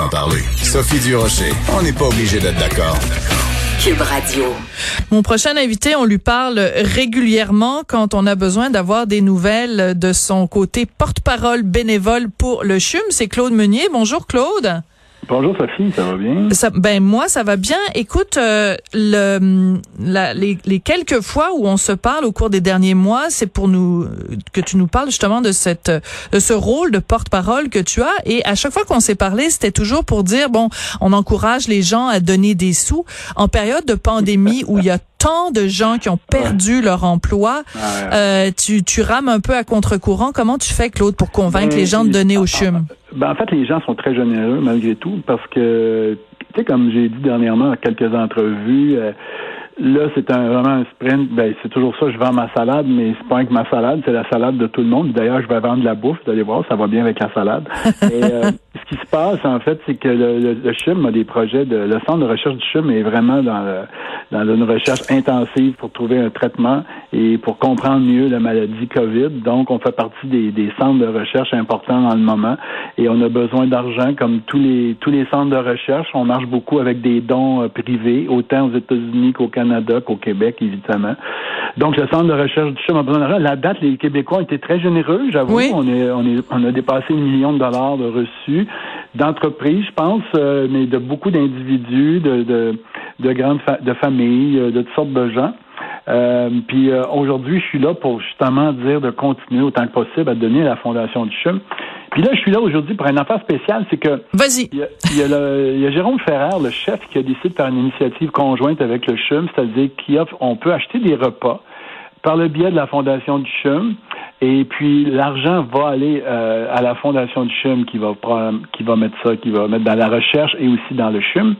en parler. Sophie Durocher, on n'est pas obligé d'être d'accord. Cube Radio. Mon prochain invité, on lui parle régulièrement quand on a besoin d'avoir des nouvelles de son côté porte-parole bénévole pour le CHUM. C'est Claude Meunier. Bonjour Claude. Bonjour Sophie, ça va bien? ben moi, ça va bien. Écoute, euh, le, la, les, les, quelques fois où on se parle au cours des derniers mois, c'est pour nous que tu nous parles justement de cette de ce rôle de porte-parole que tu as. Et à chaque fois qu'on s'est parlé, c'était toujours pour dire bon, on encourage les gens à donner des sous en période de pandémie où il y a tant de gens qui ont perdu leur emploi. Euh, tu, tu rames un peu à contre-courant. Comment tu fais, Claude, pour convaincre ben, les gens de donner au CHUM? Ben, en fait, les gens sont très généreux malgré tout parce que, tu sais, comme j'ai dit dernièrement dans quelques entrevues, euh, Là, c'est un, vraiment un sprint. Ben, c'est toujours ça. Je vends ma salade, mais c'est pas que ma salade, c'est la salade de tout le monde. D'ailleurs, je vais vendre de la bouffe. Vous allez voir, ça va bien avec la salade. Et, euh, ce qui se passe, en fait, c'est que le, le, CHUM a des projets de. Le centre de recherche du CHUM est vraiment dans, dans une recherche intensive pour trouver un traitement et pour comprendre mieux la maladie COVID. Donc, on fait partie des, des centres de recherche importants dans le moment et on a besoin d'argent comme tous les tous les centres de recherche. On marche beaucoup avec des dons euh, privés, autant aux États-Unis qu'au Canada, qu'au Québec, évidemment. Donc, le centre de recherche du CHUM a besoin d'argent. La date, les Québécois ont été très généreux, j'avoue. On, est, on, est, on a dépassé un million de dollars de reçus d'entreprises, je pense, euh, mais de beaucoup d'individus, de, de, de grandes de familles, euh, de toutes sortes de gens. Euh, puis aujourd'hui, je suis là pour justement dire de continuer autant que possible à donner à la Fondation du CHUM. Puis là, je suis là aujourd'hui pour une affaire spéciale, c'est que Vas-y. Il y, y a Jérôme Ferrer, le chef, qui a décidé de faire une initiative conjointe avec le CHUM, c'est-à-dire qu'on peut acheter des repas par le biais de la Fondation du CHUM. Et puis l'argent va aller euh, à la fondation du CHUM qui va qui va mettre ça, qui va mettre dans la recherche et aussi dans le CHUM.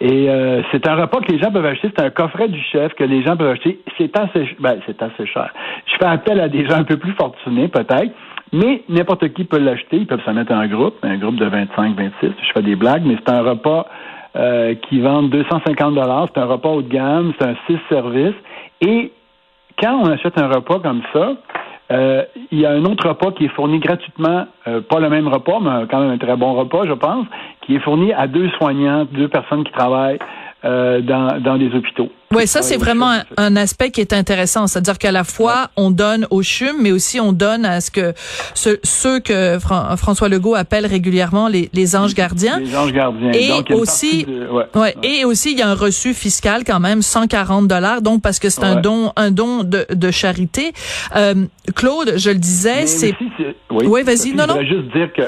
Et euh, c'est un repas que les gens peuvent acheter, c'est un coffret du chef que les gens peuvent acheter. C'est assez, ben, c'est assez cher. Je fais appel à des gens un peu plus fortunés peut-être, mais n'importe qui peut l'acheter. Ils peuvent se mettre en groupe, un groupe de 25, 26. Je fais des blagues, mais c'est un repas euh, qui vend 250 dollars. C'est un repas haut de gamme, c'est un six services. Et quand on achète un repas comme ça, euh, il y a un autre repas qui est fourni gratuitement, euh, pas le même repas, mais quand même un très bon repas, je pense, qui est fourni à deux soignants, deux personnes qui travaillent euh, dans, dans des hôpitaux. Oui, ça c'est vraiment un, aspect qui est intéressant, c'est-à-dire qu'à la fois on donne au CHUM, mais aussi on donne à ce que ceux que François Legault appelle régulièrement les, les anges gardiens. Les anges gardiens. Et aussi, ouais, et aussi il y a un reçu fiscal quand même 140 dollars, donc parce que c'est un don un don de, de charité. Euh, Claude, je le disais, c'est. Oui, oui vas-y. Non, non. Je juste dire que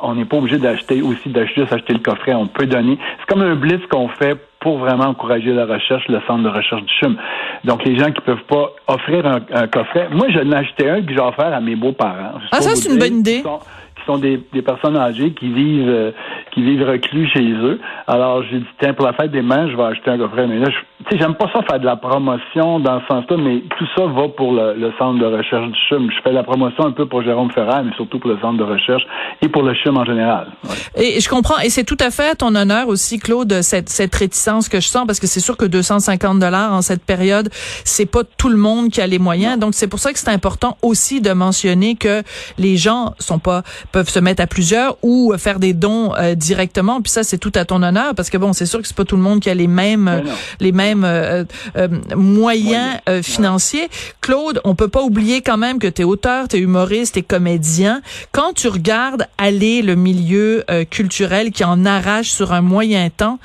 on n'est pas obligé d'acheter aussi d'acheter juste acheter le coffret. On peut donner. C'est comme un blitz qu'on fait pour vraiment encourager la recherche, le centre de recherche du CHUM. Donc, les gens qui peuvent pas offrir un, coffret, moi, je l'ai acheté un que j'ai offert à mes beaux-parents. Ah, ça, c'est une bonne idée. Qui sont, des, des, personnes âgées qui vivent euh, qui vivent reclus chez eux. Alors, j'ai dit, tiens, pour la fête des mains, je vais acheter un coffret. Mais là, tu sais, j'aime pas ça faire de la promotion dans ce sens-là, mais tout ça va pour le, centre de recherche du CHUM. Je fais la promotion un peu pour Jérôme Ferrer, mais surtout pour le centre de recherche et pour le CHUM en général. Et je comprends, et c'est tout à fait à ton honneur aussi, Claude, cette, cette réticence que je sens, parce que c'est sûr que 250 dollars en cette période, c'est pas tout le monde qui a les moyens. Donc, c'est pour ça que c'est important aussi de mentionner que les gens sont pas, peuvent se mettre à plusieurs ou faire des dons euh, directement. Puis ça, c'est tout à ton honneur parce que bon, c'est sûr que c'est pas tout le monde qui a les mêmes les mêmes euh, euh, moyens euh, financiers. Claude, on peut pas oublier quand même que tu es auteur, tu es humoriste, tu es comédien. Quand tu regardes aller le milieu culturel qui en arrache sur un moyen temps,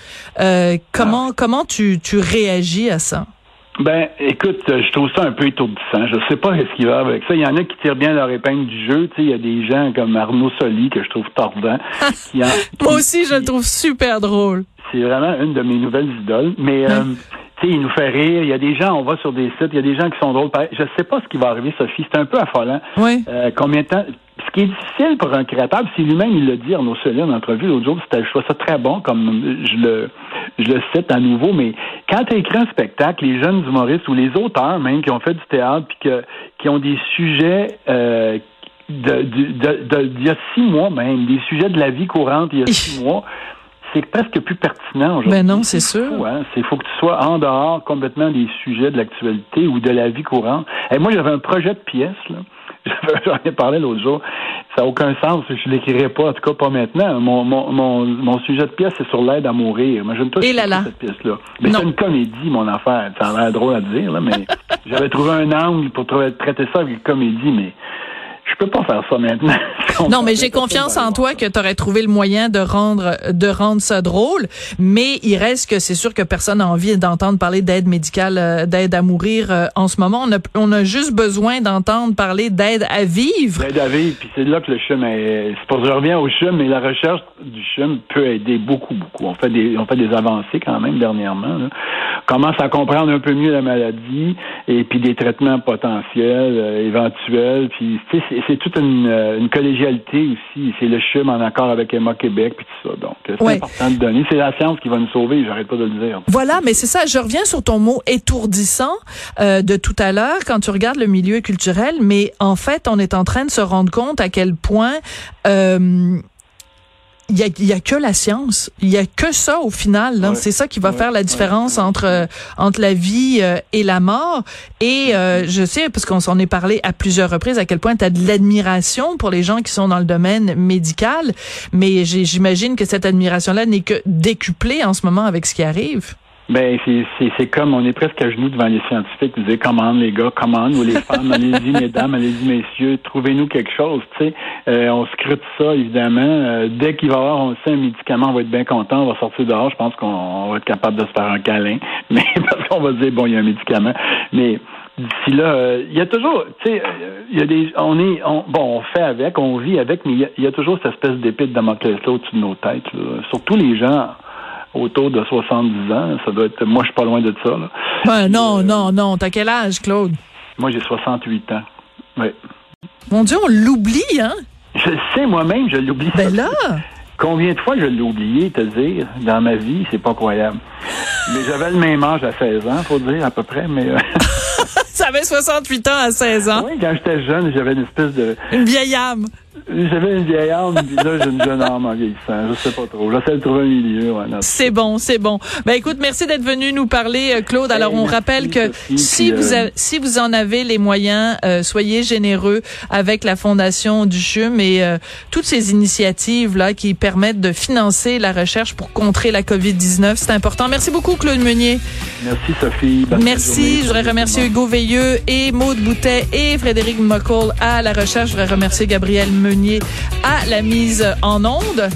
comment ah. comment tu tu réagis à ça? Ben, écoute, je trouve ça un peu étourdissant. Je sais pas ce qu'il va avec ça. Il y en a qui tirent bien leur épingle du jeu. Tu sais, il y a des gens comme Arnaud Soli que je trouve tordant. Moi aussi, je le trouve super drôle. C'est vraiment une de mes nouvelles idoles. Mais euh, tu sais, il nous fait rire. Il y a des gens, on va sur des sites, il y a des gens qui sont drôles. Je sais pas ce qui va arriver, Sophie. C'est un peu affolant. Oui. Euh, combien de temps? Ce qui est difficile pour un créateur, c'est lui-même, il le dit, Arnaud Soli, en entrevue l'autre jour, c'était, je trouve ça très bon, comme je le, je le cite à nouveau, mais quand tu écris un spectacle, les jeunes humoristes ou les auteurs même qui ont fait du théâtre puis que, qui ont des sujets euh, de, de, de, il y a six mois même, des sujets de la vie courante il y a six mois, c'est presque plus pertinent aujourd'hui. Ben non, c'est sûr. Hein? C'est faut que tu sois en dehors complètement des sujets de l'actualité ou de la vie courante. Et moi, j'avais un projet de pièce, là. J'en ai parlé l'autre jour. Ça n'a aucun sens. Je l'écrirai pas, en tout cas pas maintenant. Mon, mon, mon, mon sujet de pièce, c'est sur l'aide à mourir. Imagine-toi cette pièce-là. Mais c'est une comédie, mon affaire. Ça a l'air drôle à dire, là, mais j'avais trouvé un angle pour traiter ça avec une comédie, mais peux pas faire ça maintenant. non, mais j'ai confiance en toi que tu aurais trouvé le moyen de rendre de rendre ça drôle, mais il reste que c'est sûr que personne n'a envie d'entendre parler d'aide médicale, euh, d'aide à mourir euh, en ce moment. On a, on a juste besoin d'entendre parler d'aide à vivre. D'aide à vivre, puis c'est là que le CHUM est... C'est pour je reviens au CHUM, mais la recherche du CHUM peut aider beaucoup, beaucoup. On fait des, on fait des avancées quand même dernièrement. Là. On commence à comprendre un peu mieux la maladie et puis des traitements potentiels, euh, éventuels, puis c'est toute une, une collégialité aussi. C'est le CHUM en accord avec Emma Québec puis tout ça. Donc, c'est important de donner. C'est la science qui va nous sauver, j'arrête pas de le dire. Voilà, mais c'est ça. Je reviens sur ton mot étourdissant euh, de tout à l'heure quand tu regardes le milieu culturel, mais en fait, on est en train de se rendre compte à quel point euh, il y a, y a, que la science. Il y a que ça au final. C'est ça qui va faire la différence entre euh, entre la vie euh, et la mort. Et euh, je sais, parce qu'on s'en est parlé à plusieurs reprises, à quel point tu as de l'admiration pour les gens qui sont dans le domaine médical. Mais j'imagine que cette admiration-là n'est que décuplée en ce moment avec ce qui arrive. Ben, c'est comme, on est presque à genoux devant les scientifiques. Vous dites, commande les gars, commande, ou les femmes, allez-y mesdames, allez-y messieurs, trouvez-nous quelque chose, tu sais. Euh, on scrute ça, évidemment. Euh, dès qu'il va y avoir, on sait, un médicament, on va être bien content, on va sortir dehors, je pense qu'on va être capable de se faire un câlin. Mais, parce qu'on va dire, bon, il y a un médicament. Mais, d'ici là, euh, il y a toujours, tu sais, il y a des, on est, bon, on fait avec, on vit avec, mais il y a, toujours cette espèce d'épée de Damoclès là au-dessus de nos têtes, surtout les gens autour de 70 ans. Ça doit être, moi, je suis pas loin de ça. Là. Ben, non, euh, non, non. T'as quel âge, Claude? Moi, j'ai 68 ans. Oui. Mon Dieu, on l'oublie, hein? Je sais, moi-même, je l'oublie. Ben là! Combien de fois je l'ai oublié, te dire, dans ma vie, c'est pas croyable. mais j'avais le même âge à 16 ans, faut dire, à peu près, mais... Euh, ça avait 68 ans à 16 ans. Oui, quand j'étais jeune, j'avais une espèce de... Une vieille âme. J'avais une vieille âme, puis là, j'ai une jeune âme en vieillissant. Je sais pas trop. J'essaie de trouver un milieu. Ouais, c'est bon, c'est bon. Ben écoute, merci d'être venu nous parler, euh, Claude. Alors, on rappelle que si vous euh, si vous en avez les moyens, euh, soyez généreux avec la Fondation du CHUM et toutes ces initiatives là qui permettent de financer la recherche pour contrer la COVID-19. C'est important. Merci beaucoup, Claude Meunier. Merci, Sophie. merci. Je voudrais remercier Hugo Veilleux et Maude Boutet et Frédéric McCall à la recherche. Je voudrais remercier Gabriel Meunier à la mise en onde.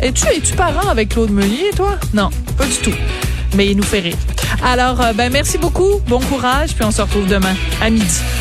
Es-tu es-tu parent avec Claude Meunier, toi? Non, pas du tout. Mais il nous fait rire. Alors, euh, ben merci beaucoup, bon courage, puis on se retrouve demain à midi.